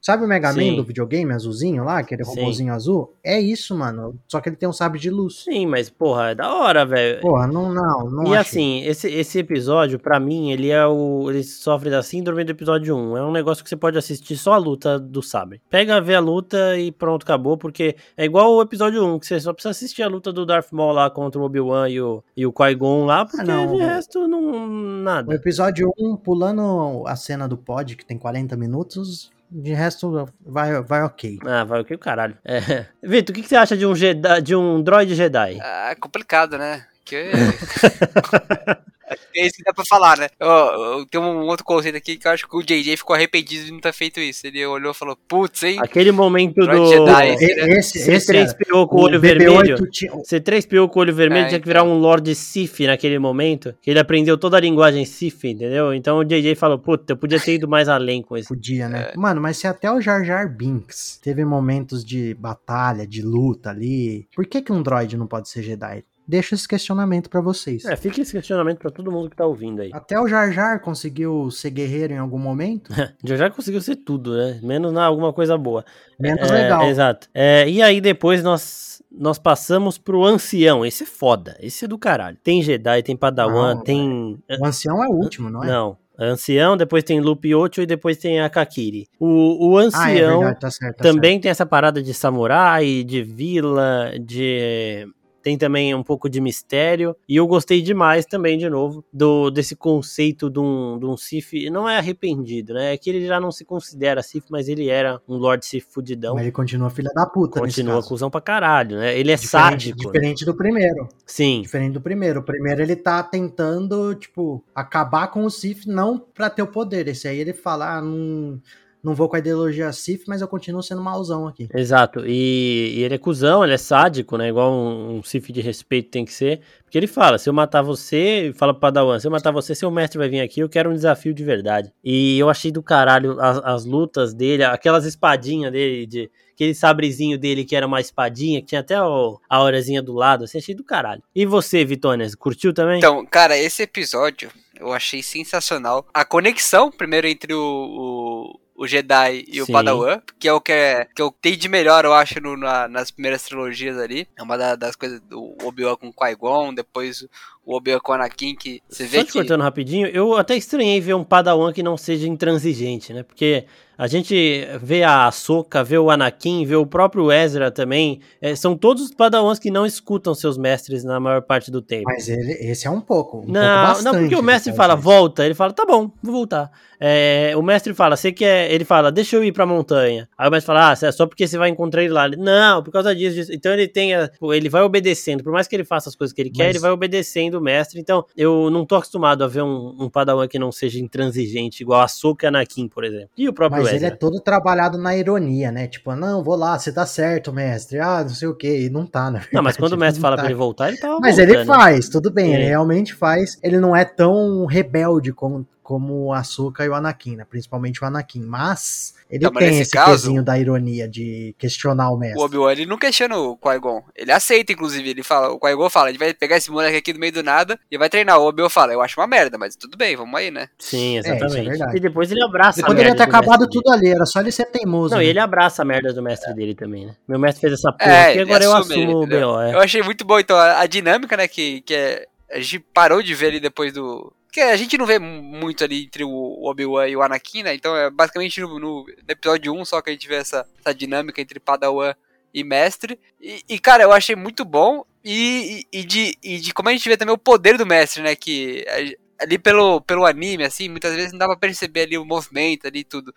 Sabe o Mega Sim. Man do videogame azulzinho lá? Aquele Sim. robozinho azul? É isso, mano. Só que ele tem um sabre de luz. Sim, mas porra, é da hora, velho. Porra, não, não, não E achei. assim, esse, esse episódio, pra mim, ele é o. Ele sofre da síndrome do episódio 1. É um negócio que você pode assistir só a luta do sabre. Pega, vê a luta e pronto, acabou. Porque é igual o episódio 1, que você só precisa assistir a luta do Darth Maul lá contra o Obi-Wan e o, e o Qui-Gon lá, porque não. de resto não. O nada. episódio 1, pulando a cena do pod, que tem 40 minutos, de resto vai, vai ok. Ah, vai o que o caralho. É. Vitor, o que, que você acha de um, Jedi, de um droid Jedi? Ah, é complicado, né? Que... é isso que dá pra falar, né? Tenho um outro conceito aqui que eu acho que o JJ ficou arrependido de não ter feito isso. Ele olhou e falou, putz, hein? Aquele momento do. Jedi. Esse, esse era, C3PO com o olho BB-8 vermelho. tinha- C3PO com o olho vermelho É, tinha que virar então. um Lord Sif naquele momento. Que ele aprendeu toda a linguagem Sif, entendeu? Então o JJ falou, puta, eu podia ter ido mais além com isso. Podia, É. né? Mano, mas se até o Jar Jar Binks teve momentos de batalha, de luta ali, por que que um droid não pode ser Jedi? Deixa esse questionamento pra vocês. É, fica esse questionamento pra todo mundo que tá ouvindo aí. Até o Jar Jar conseguiu ser guerreiro em algum momento? Já já conseguiu ser tudo, né? Menos na alguma coisa boa. Menos É, legal. Exato. É, e aí depois nós, nós passamos pro ancião. Esse é foda. Esse é do caralho. Tem Jedi, tem Padawan, Não, tem... O ancião é o último, não é? Não. Ancião, depois tem 8 e depois tem a Kakiri. O, o Ah, é ancião verdade, tá certo. tá também tem essa parada de samurai, de vila, de. Tem também um pouco de mistério. E eu gostei demais também, de novo, do desse conceito de um, de um Sith. Não é arrependido, né? É que ele já não se considera Sith, mas ele era um Lord certo. fudidão. Mas ele continua filha da puta Continua cuzão pra caralho, né? Ele é Diferente- sádico. né? Diferente do primeiro. Sim. Diferente do primeiro. O primeiro ele tá tentando, tipo, acabar com o Sith não pra ter o poder. Esse aí ele fala, ah, não, não vou com a ideologia Sith, mas eu continuo sendo mauzão aqui. Exato, e, e ele é cuzão, ele é sádico, né? Igual um, um Sif de respeito tem que ser. Porque ele fala: se eu matar você, fala pro Padawan, se eu matar você, seu mestre vai vir aqui, eu quero um desafio de verdade. E eu achei do caralho as, as lutas dele, aquelas espadinhas dele, de, aquele sabrezinho dele que era uma espadinha, que tinha até o- a horazinha do lado, assim, achei do caralho. E você, Vitônias, curtiu também? Então, cara, esse episódio eu achei sensacional. A conexão, primeiro, entre o, o, o Jedi e Sim. o Padawan, que é o que, é, que eu tenho de melhor, eu acho, no- na- nas primeiras trilogias ali. É uma da- das coisas do Obi-Wan com Qui-Gon, depois o Obi-Wan que você vê Só te que... cortando rapidinho, eu até estranhei ver um Padawan que não seja intransigente, né? Porque a gente vê a Ahsoka, vê o Anakin, vê o próprio Ezra também. é, são todos os Padawans que não escutam seus mestres na maior parte do tempo. Mas ele, esse é um pouco. Um pouco Não, não, bastante porque o mestre ele fala, volta. Ele fala, tá bom, vou voltar. É, o mestre fala, você quer. Ele fala, deixa eu ir pra montanha. Aí o mestre fala, ah, é só porque você vai encontrar ele lá. Ele, não, por causa disso, disso. Então ele tem. a- ele vai obedecendo. Por mais que ele faça as coisas que ele quer, Mas- ele vai obedecendo o mestre. Então eu não tô acostumado a ver um, um Padawan que não seja intransigente, igual a Soka Anakin, por exemplo. E o próprio Mas ele Ezra. é todo trabalhado na ironia, né? Tipo, não, vou lá, você tá certo, mestre. Ah, não sei o quê. E não tá, na Não, mas quando o verdade, mestre fala tá. pra ele voltar, ele tava Mas ele voltando. faz, tudo bem, É. ele realmente faz. Ele não é tão rebelde como, como o Ahsoka e o Anakin, né? Principalmente o Anakin. Mas ele Não, mas tem esse caso- pezinho da ironia de questionar o O mestre. Obi-Wan, ele não questiona o Qui-Gon. Ele aceita, inclusive. Ele fala, o Qui-Gon fala, a gente vai pegar esse moleque aqui do meio do nada e vai treinar. O Obi-Wan fala, eu acho uma merda, mas tudo bem, vamos aí, né? Sim, isso é exatamente. verdade. e depois ele abraça Ele a poderia merda ter do acabado tudo ali, era só ele ser teimoso. Não, né? e ele abraça a merda do mestre dele também, né? Meu mestre fez essa porra É, aqui, ele agora eu assumo o? BO. É. Eu achei muito bom, então, a, a dinâmica, né, que, que é, a gente parou de ver ali depois do... Que a gente não vê muito ali entre o Obi-Wan e o Anakin, né? Então é basicamente no, no episódio 1 só que a gente vê essa, essa dinâmica entre Padawan e Mestre. E, e, cara, eu achei muito bom. E, e, e de, e de como a gente vê também o poder do Mestre, né? Que a- ali pelo, pelo anime, assim, muitas vezes não dá pra perceber ali o movimento ali tudo.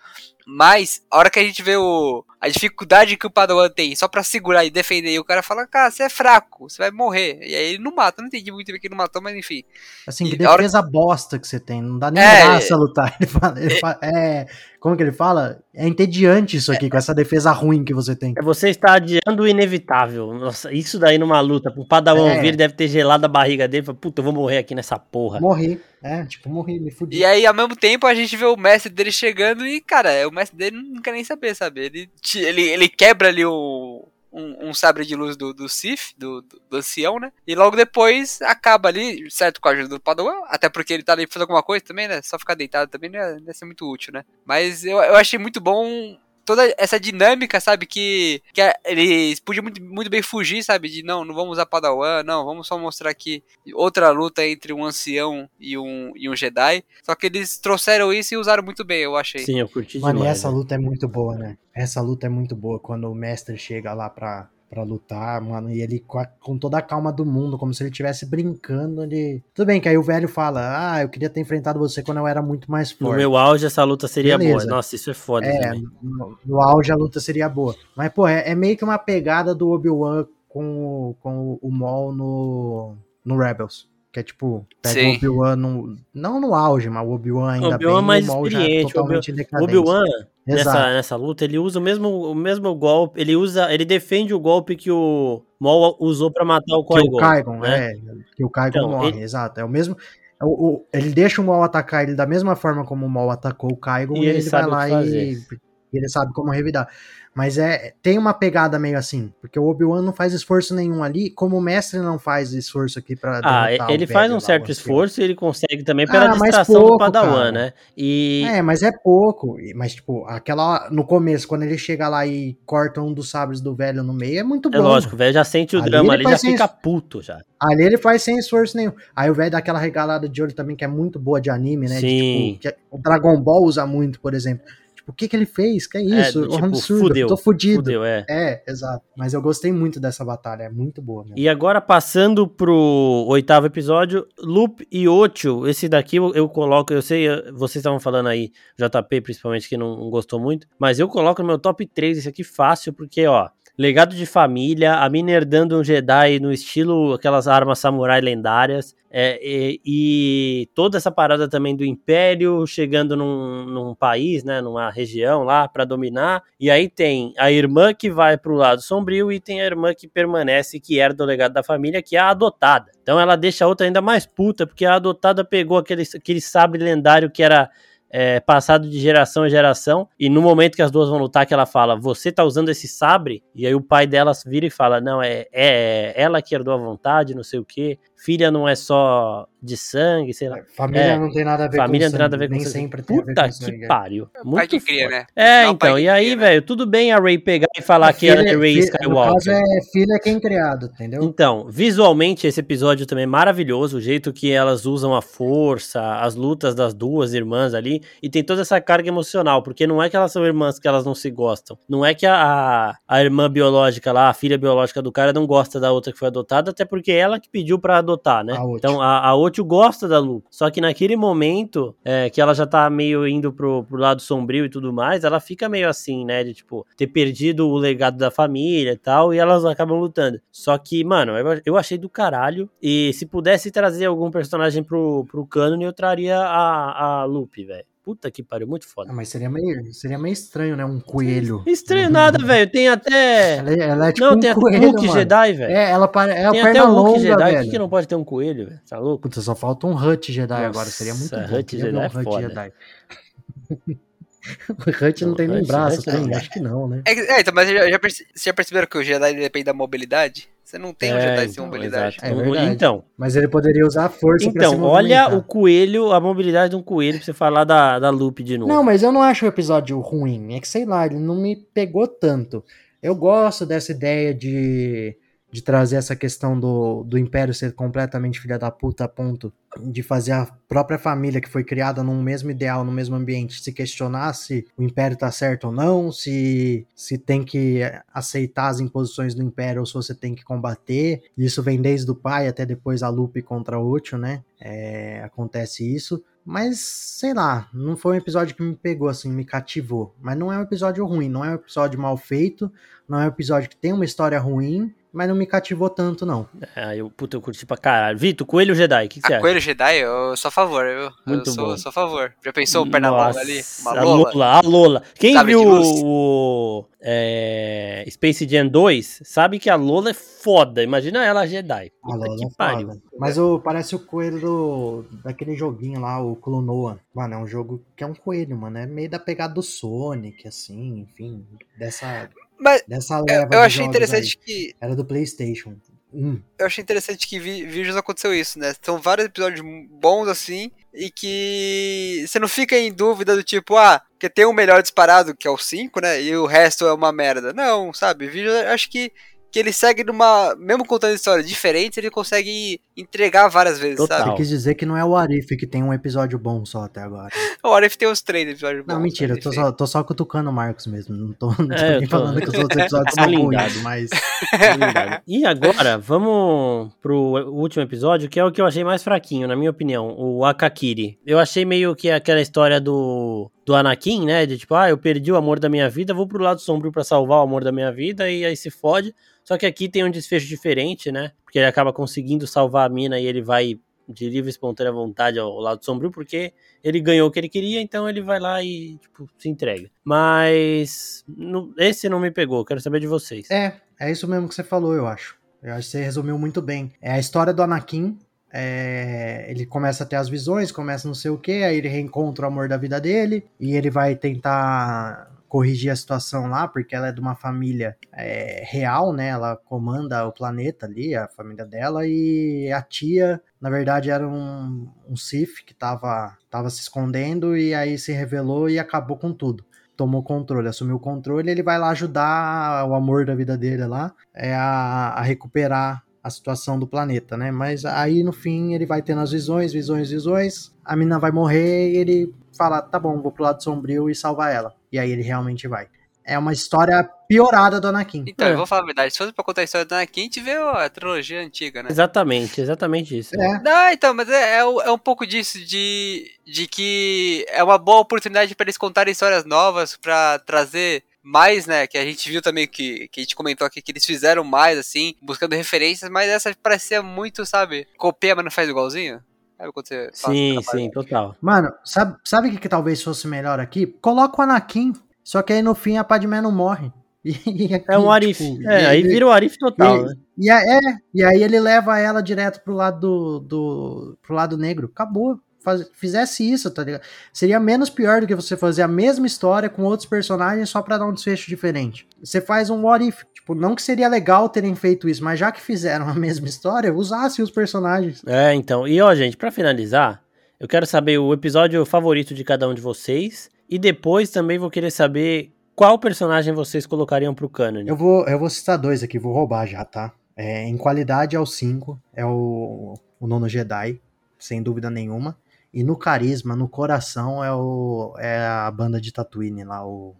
Mas, a hora que a gente vê o, a dificuldade que o Padawan tem só pra segurar e defender, e o cara fala, cara, você é fraco, você vai morrer. E aí ele não mata, eu não entendi muito bem que ele não matou, mas enfim. Assim, que E a hora- defesa bosta que você tem. Não dá nem É, graça lutar. Ele fala, ele fala- é, como que ele fala? É entediante isso aqui, com essa defesa ruim que você tem. É, Você está adiando o inevitável. Nossa, isso daí numa luta. O Padawan É. ouvir, ele deve ter gelado a barriga dele. Fala, Puta, eu vou morrer aqui nessa porra. Morri. É, tipo, morri, me fudi. E aí, ao mesmo tempo, a gente vê o mestre dele chegando e, cara, o mestre dele não quer nem saber, sabe? Ele, ele, ele quebra ali o, um, um sabre de luz do, do Sif, do, do, do ancião, né? E logo depois acaba ali, certo, com a ajuda do Padawan, até porque ele tá ali fazendo alguma coisa também, né? Só ficar deitado também não ia, não ia ser muito útil, né? Mas eu, eu achei muito bom toda essa dinâmica, sabe? Que, que a- eles podiam muito, muito bem fugir, sabe? De não, não vamos usar Padawan, não, vamos só mostrar aqui outra luta entre um ancião e um, e um Jedi. Só que eles trouxeram isso e usaram muito bem, eu achei. Sim, eu curti Mano, e demais. essa né? luta é muito boa, né? Essa luta é muito boa quando o mestre chega lá pra, pra lutar, mano, e ele com, a- com toda a calma do mundo, como se ele estivesse brincando de. Tudo bem que aí o velho fala: Ah, eu queria ter enfrentado você quando eu era muito mais No forte. meu auge, essa luta seria Beleza. boa. Nossa, isso é foda É, no, no auge a luta seria boa. Mas, pô, é, é meio que uma pegada do Obi-Wan com, o- com o Maul no, no Rebels. Que é tipo, pega Sim. o Obi-Wan no. Não no auge, mas o Obi-Wan ainda Obi-Wan bem. mais o Maul já experiente, totalmente O decadente. Obi-Wan, Exato. Nessa, nessa luta, ele usa o mesmo, o mesmo golpe. Ele usa. Ele defende o golpe que o Maul usou pra matar o Que o Qui-Gon. Qui-Gon, né? é. Que o Qui-Gon Então, morre, ele- exato. É o mesmo. é o- o- ele deixa o Maul atacar ele da mesma forma como o Maul atacou o Qui-Gon E e, ele vai lá e. e ele sabe como revidar. Mas é tem uma pegada meio assim, porque o Obi-Wan não faz esforço nenhum ali, como o mestre não faz esforço aqui pra Ah, ele faz lá, um o certo esforço e ele consegue também pela Ah, distração do pouco, Padawan, cara. né? E. É, mas é pouco. Mas, tipo, aquela. No começo, quando ele chega lá e corta um dos sabres do velho no meio, é muito bom. É lógico, o velho já sente o Ali drama ele ali, já fica puto já. Ali ele faz sem esforço nenhum. Aí o velho dá aquela regalada de olho também, que é muito boa de anime, né? De, Sim. tipo, que o Dragon Ball usa muito, por exemplo. Tipo, o que que ele fez? Que é isso? do É um tipo, absurdo. fudeu, Tô fudido. Fudeu, é. É, exato. Mas eu gostei muito dessa batalha. É muito boa mesmo. E agora passando pro oitavo episódio, Loop e Ocho, esse daqui eu, eu coloco, eu sei, vocês estavam falando aí, JP principalmente, que não, não gostou muito, mas eu coloco no meu top 3 esse aqui fácil, porque ó, legado de família, a mina herdando um Jedi no estilo aquelas armas samurai lendárias, é, e, e toda essa parada também do Império chegando num, num país, né, numa região lá pra dominar, e aí tem a irmã que vai pro lado sombrio e tem a irmã que permanece, que herda o legado da família, que é a adotada. Então ela deixa a outra ainda mais puta, porque a adotada pegou aquele, aquele sabre lendário que era é, passado de geração em geração, e no momento que as duas vão lutar, que ela fala, você tá usando esse sabre? E aí o pai delas vira e fala, não, é, é ela que herdou a vontade, não sei o que, filha não é só de sangue, sei lá. Família É, não tem nada a ver Família com não tem nada a ver com nem sangue. sempre tem a Puta que é. pariu. pai Muito que cria, né? É, Não, pai então, e aí, né? velho, tudo bem a Ray pegar e falar que ela é Filha- Ray filha- No Skywalker. caso, é filha quem criado, entendeu? Então, visualmente esse episódio também é maravilhoso, o jeito que elas usam a força, as lutas das duas irmãs ali, e tem toda essa carga emocional, porque não é que elas são irmãs que elas não se gostam, não é que a, a, a irmã biológica lá, a filha biológica do cara não gosta da outra que foi adotada, até porque é ela que pediu pra adotar, né? A. Então a, a Ocho gosta da Lu, só que naquele momento é, que ela já tá meio indo pro, pro lado sombrio e tudo mais, ela fica meio assim, né, de tipo, ter perdido o legado da família e tal, e elas acabam lutando. Só que, mano, eu, eu achei do caralho. E se pudesse trazer algum personagem pro, pro cânone, eu traria a, a Lupe, velho. Puta que pariu, muito foda. Ah, mas seria meio, seria meio estranho, né? Um coelho. Estranho nada, velho. Tem até. Ela, é- ela é tipo não, um tem até coelho, Hulk mano. Jedi, velho. É, ela pare... é a tem perna até o Hulk longa, Jedi. Por velho. que, que não pode ter um coelho, velho? Tá louco? Puta, só falta um Hut Jedi Nossa, agora, seria muito bom. Hut Jedi é um Hut foda. Jedi. o Hut não Não, tem nem braço, Hut tem? Acho que não, né? É, é, então, mas já, já, perce- vocês já perceberam que o Jedi depende da mobilidade? Você não tem É, Jedi sem então, mobilidade. É verdade. Então, Mas ele poderia usar a força pra se então olha o coelho, a mobilidade de um coelho pra você falar da, da loop de novo. Não, mas eu não acho o episódio ruim. É que, sei lá, ele não me pegou tanto. Eu gosto dessa ideia de, de trazer essa questão do, do Império ser completamente filha da puta a ponto de fazer a própria família que foi criada num mesmo ideal, no mesmo ambiente, se questionar se o Império tá certo ou não, se, se tem que aceitar as imposições do Império ou se você tem que combater. Isso vem desde o pai até depois a Lupe contra o Ucho, né? É, acontece isso. Mas, sei lá, não foi um episódio que me pegou, assim, me cativou. Mas não é um episódio ruim, não é um episódio mal feito, não é um episódio que tem uma história ruim, mas não me cativou tanto, não. Ah, eu, puta, eu curti pra caralho. Vitor, Coelho Jedi, o que, que você A acha? Coelho Jedi, eu sou a favor, eu, Muito eu sou, bom. sou a favor. Já pensou o Pernalonga ali? Uma a Lola? Lola, a Lola. Quem Sabe viu o é, Space Jam 2 sabe que a Lola é foda. Imagina ela Jedi. A Lola que é pariu. foda. Mas o, parece o coelho do, daquele joguinho lá, o Clonoa. Mano, é um jogo que é um coelho, mano. É meio da pegada do Sonic, assim, enfim. Dessa, Mas dessa eu, leva eu de achei interessante aí. que. Era do Playstation. Hum. Eu achei interessante que Vi- aconteceu isso, né? São vários episódios bons assim, e que você não fica em dúvida do tipo, ah, porque tem um melhor disparado, que é o 5, né? E o resto é uma merda. Não, sabe? Eu acho que, que ele segue numa. Mesmo contando histórias diferentes, ele consegue entregar várias vezes, Total. sabe? Você quis dizer que não é o Arif que tem um episódio bom só até agora. O Arif tem uns três episódios bons. Não, mentira, eu tô só, tô só cutucando o Marcos mesmo. Não tô, não tô É, nem tô- falando que os outros episódios Tô são ruins, mas. E agora, vamos pro último episódio, que é o que eu achei mais fraquinho, na minha opinião, o Akakiri. Eu achei meio que aquela história do, do Anakin, né? De tipo, ah, eu perdi o amor da minha vida, vou pro lado sombrio pra salvar o amor da minha vida, e aí se fode. Só que aqui tem um desfecho diferente, né? Porque ele acaba conseguindo salvar a mina e ele vai de livre e espontânea vontade ao lado sombrio, porque ele ganhou o que ele queria, então ele vai lá e, tipo, se entrega. Mas no- esse não me pegou, quero saber de vocês. É, é isso mesmo que você falou, eu acho. Eu acho que você resumiu muito bem. É a história do Anakin. É, ele começa a ter as visões, começa não sei o que, aí ele reencontra o amor da vida dele e ele vai tentar corrigir a situação lá, porque ela é de uma família é, real, né? Ela comanda o planeta ali, a família dela, e a tia, na verdade, era um, um Sith que tava, tava se escondendo e aí se revelou e acabou com tudo tomou controle, assumiu o controle, ele vai lá ajudar o amor da vida dele lá é a, a recuperar a situação do planeta, né? Mas aí no fim ele vai tendo as visões, visões, visões, a mina vai morrer e ele fala, tá bom, vou pro lado sombrio e salvar ela. E aí ele realmente vai. É uma história piorada do Anakin. Então, É. eu vou falar a verdade. Se fosse pra contar a história do Anakin, a gente vê a trilogia antiga, né? Exatamente, exatamente isso. É, Não, então, mas é, é, um- é um pouco disso, de, de que é uma boa oportunidade pra eles contarem histórias novas, pra trazer mais, né? Que a gente viu também que, que a gente comentou aqui que eles fizeram mais, assim, buscando referências, mas essa parecia muito, sabe? Copia, mas não faz igualzinho. Sabe quando você faz Sim, sim, total. Mano, sabe, sabe o que, que talvez fosse melhor aqui? Coloca o Anakin, só que aí no fim a Padmé não morre. E aqui, É um Arif. tipo, é, e- aí vira o Arif total, e- né? E, a- é, e aí ele leva ela direto pro lado do, do pro lado negro. Acabou. Faz- fizesse isso, tá ligado? Seria menos pior do que você fazer a mesma história com outros personagens só pra dar um desfecho diferente. Você faz um what if. Tipo, não que seria legal terem feito isso, mas já que fizeram a mesma história, usasse os personagens. É, então. E ó, gente, pra finalizar, eu quero saber o episódio favorito de cada um de vocês. E depois também vou querer saber qual personagem vocês colocariam pro canon. Eu vou, eu vou citar dois aqui, vou roubar já, tá? É, em qualidade é o 5, é o, o Nono Jedi, sem dúvida nenhuma. E no carisma, no coração, é, o, é a banda de Tatooine lá, o,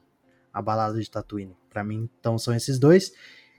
a balada de Tatooine. Pra mim, então são esses dois.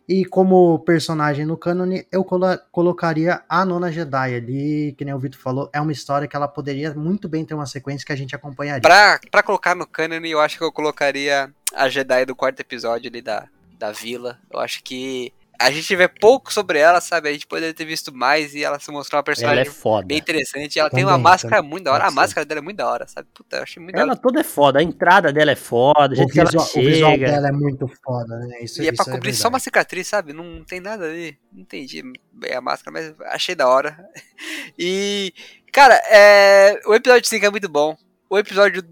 E como personagem no cânone, eu colo- colocaria a Nona Jedi ali, que nem o Vitor falou, é uma história que ela poderia muito bem ter uma sequência que a gente acompanharia. Pra, pra colocar no canon, eu acho que eu colocaria a Jedi do quarto episódio ali da, da vila. Eu acho que a gente vê pouco sobre ela, sabe? A gente poderia ter visto mais e ela se mostrou uma Ela personagem é foda. bem interessante. Ela tem Também, uma máscara também. muito da hora. A máscara dela é muito da hora, sabe? Puta, eu achei muito da Ela hora. toda é foda. A entrada dela é foda. O visual, o visual dela é muito foda, né? Isso, E é pra isso cobrir verdade. só uma cicatriz, sabe? Não tem nada ali. Não entendi bem a máscara, mas achei da hora. E, cara, é... o episódio 5 é muito bom. O episódio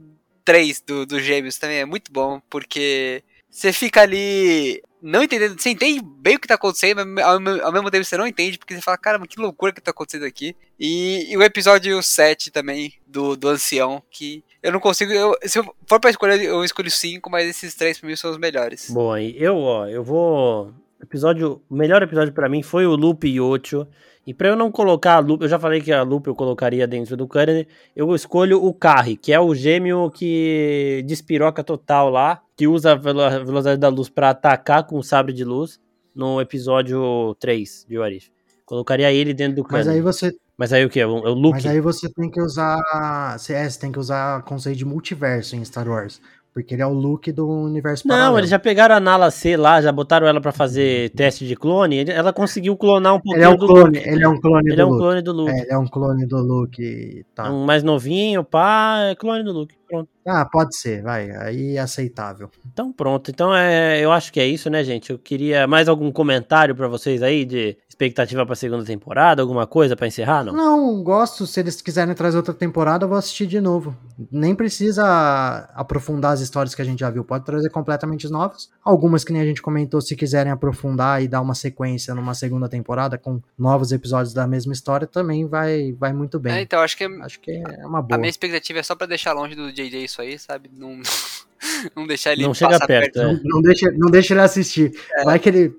3 do, do Gêmeos também é muito bom, porque você fica ali não entendendo. Você entende bem o que tá acontecendo, mas ao, me- ao mesmo tempo você não entende, porque você fala, caramba, que loucura que tá acontecendo aqui. E, e o episódio 7 também, do, do Ancião, que eu não consigo. Eu, se eu for pra escolher, eu escolho 5, mas esses três pra mim são os melhores. Bom, eu, ó, eu vou. Episódio. O melhor episódio pra mim foi o Loop Yocho. E pra eu não colocar a Loop, eu já falei que a Loop eu colocaria dentro do Karen, eu escolho o Carri, que é o gêmeo que despiroca total lá, que usa a velo- a velocidade da luz pra atacar com o sabre de luz no episódio 3 de Warif. Colocaria ele dentro do Mas Karen. aí você, Mas aí o que? É o Luke? mas aí você tem que usar, você tem que usar conceito de multiverso em Star Wars, porque ele é o Luke do universo Não, paralelo. eles já pegaram a Nala C lá, já botaram ela pra fazer teste de clone. Ela conseguiu clonar um pouquinho Ele é um do clone, Luke. ele é um clone Ele do é um Luke. clone do Luke. É, ele é um clone do Luke, tá. Um mais novinho, pá, é clone do Luke. Pronto. Ah, pode ser, vai, aí é aceitável. Então pronto. Então é, eu acho que é isso, né, gente? Eu queria mais algum comentário pra vocês aí de expectativa pra segunda temporada, alguma coisa pra encerrar, não? Não, gosto, se eles quiserem trazer outra temporada, eu vou assistir de novo. Nem precisa aprofundar as histórias que a gente já viu, pode trazer completamente novas. Algumas que nem a gente comentou, se quiserem aprofundar e dar uma sequência numa segunda temporada com novos episódios da mesma história, também vai, vai muito É, bem. então, acho que Acho que é uma a boa. minha expectativa é só pra deixar longe do JJ isso aí, sabe? Não, não deixar ele Não chega passar perto, é. Não, não deixa, não deixa ele assistir. É. Vai que ele.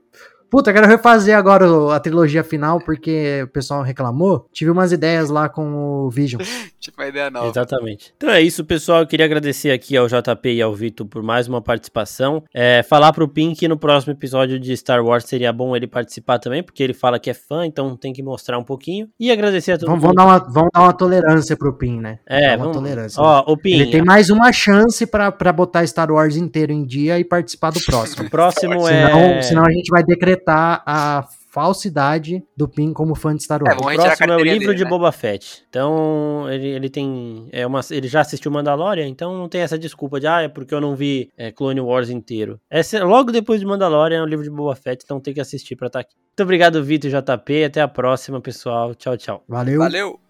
Puta, eu quero refazer agora a trilogia final porque o pessoal reclamou. Tive umas ideias lá com o Vision. Tipo, uma ideia nova. Exatamente. Então é isso, pessoal. Eu queria agradecer aqui ao JP e ao Vitor por mais uma participação. É, falar pro Pink que no próximo episódio de Star Wars seria bom ele participar também, porque ele fala que é fã, então tem que mostrar um pouquinho. E agradecer a todo Vamos, mundo. vamos dar uma, vamos dar uma tolerância pro Pin, né? É, uma vamos... tolerância. Ó, o Pin, Ele tem mais uma chance pra, pra botar Star Wars inteiro em dia e participar do próximo. o próximo senão, é... senão a gente vai decretar a falsidade do Pin como fã de Star É, Wars. vamos O próximo é o livro dele, de né? Boba Fett. Então, ele, ele tem. É uma, ele já assistiu Mandalorian, então não tem essa desculpa de, ah, é porque eu não vi é, Clone Wars inteiro. Essa, é logo depois de Mandalorian é o livro de Boba Fett, então tem que assistir pra estar aqui. Muito obrigado, Vitor e JP. Até a próxima, pessoal. Tchau, tchau. Valeu. Valeu!